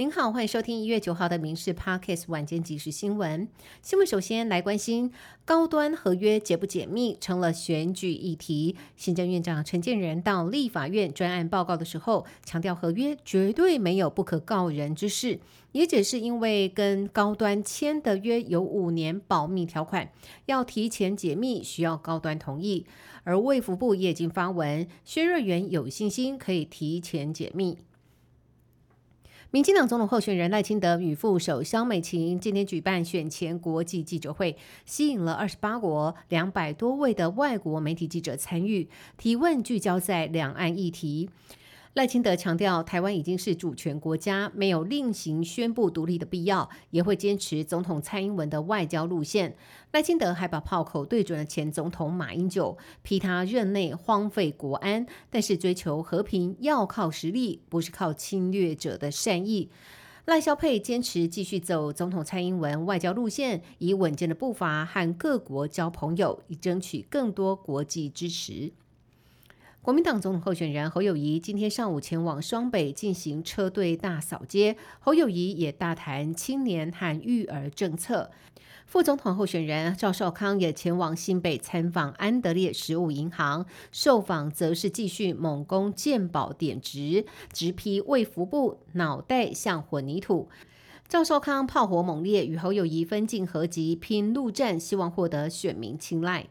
您好，欢迎收听一月九号的《民事 Parkes 晚间即时新闻》。新闻首先来关心高端合约解不解密，成了选举议题。行政院长陈建仁到立法院专案报告的时候，强调合约绝对没有不可告人之事，也只是因为跟高端签的约有五年保密条款，要提前解密需要高端同意。而卫福部也已经发文，薛瑞元有信心可以提前解密。民进党总统候选人赖清德与副手肖美琴今天举办选前国际记者会，吸引了二十八国两百多位的外国媒体记者参与，提问聚焦在两岸议题。赖清德强调，台湾已经是主权国家，没有另行宣布独立的必要，也会坚持总统蔡英文的外交路线。赖清德还把炮口对准了前总统马英九，批他任内荒废国安，但是追求和平要靠实力，不是靠侵略者的善意。赖萧佩坚持继续走总统蔡英文外交路线，以稳健的步伐和各国交朋友，以争取更多国际支持。国民党总统候选人侯友谊今天上午前往双北进行车队大扫街，侯友谊也大谈青年和育儿政策。副总统候选人赵少康也前往新北参访安德烈食物银行，受访则是继续猛攻健保点值，直批卫福部脑袋像混凝土。赵少康炮火猛烈，与侯友谊分进合集，拼陆战，希望获得选民青睐。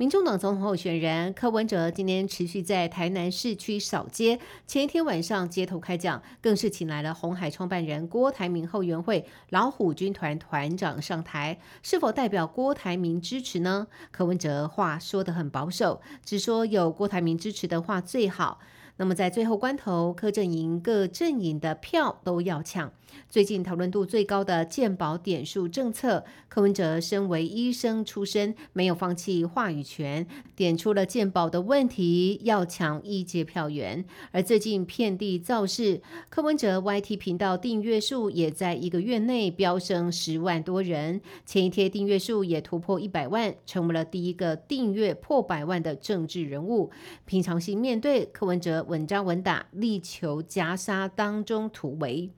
民众党总统候选人柯文哲今天持续在台南市区扫街，前一天晚上街头开讲，更是请来了红海创办人郭台铭后援会老虎军团团长上台，是否代表郭台铭支持呢？柯文哲话说得很保守，只说有郭台铭支持的话最好。那么在最后关头，柯阵营各阵营的票都要抢。最近讨论度最高的健保点数政策，柯文哲身为医生出身，没有放弃话语权，点出了健保的问题，要抢一阶票源。而最近遍地造势，柯文哲 YT 频道订阅数也在一个月内飙升十万多人，前一天订阅数也突破一百万，成为了第一个订阅破百万的政治人物。平常心面对柯文哲。稳扎稳打，力求夹杀当中突围。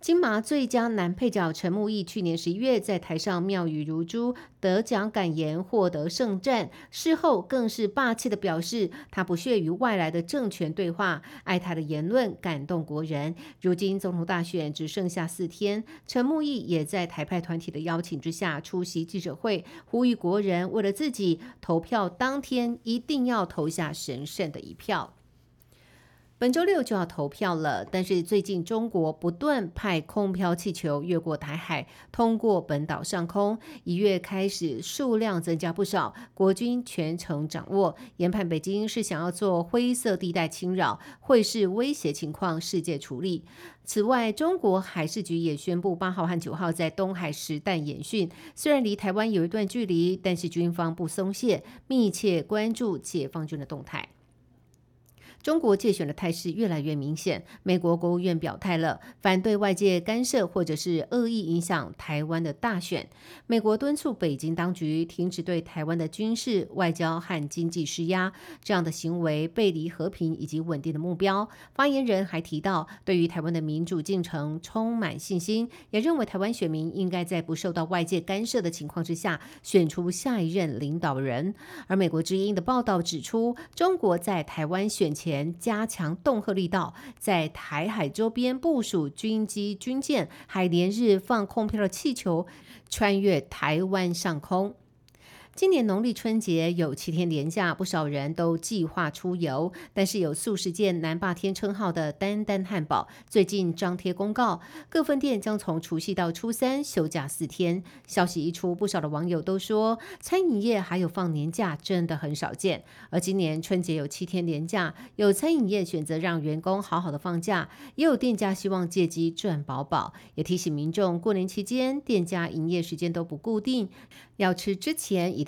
金马最佳男配角陈木易去年十一月在台上妙语如珠，得奖感言，获得盛赞。事后更是霸气的表示，他不屑与外来的政权对话，爱他的言论感动国人。如今总统大选只剩下四天，陈木易也在台派团体的邀请之下出席记者会，呼吁国人为了自己投票当天一定要投下神圣的一票。本周六就要投票了，但是最近中国不断派空飘气球越过台海，通过本岛上空，一月开始数量增加不少，国军全程掌握，研判北京是想要做灰色地带侵扰，会是威胁情况，世界处理。此外，中国海事局也宣布八号和九号在东海实弹演训，虽然离台湾有一段距离，但是军方不松懈，密切关注解放军的动态。中国借选的态势越来越明显，美国国务院表态了，反对外界干涉或者是恶意影响台湾的大选。美国敦促北京当局停止对台湾的军事、外交和经济施压，这样的行为背离和平以及稳定的目标。发言人还提到，对于台湾的民主进程充满信心，也认为台湾选民应该在不受到外界干涉的情况之下，选出下一任领导人。而美国之音的报道指出，中国在台湾选前。加强恫吓力道，在台海周边部署军机、军舰，还连日放空飘的气球穿越台湾上空。今年农历春节有七天连假，不少人都计划出游。但是有素食界南霸天称号的丹丹汉堡，最近张贴公告，各分店将从除夕到初三休假四天。消息一出，不少的网友都说，餐饮业还有放年假真的很少见。而今年春节有七天连假，有餐饮业选择让员工好好的放假，也有店家希望借机赚饱饱。也提醒民众，过年期间店家营业时间都不固定，要吃之前一。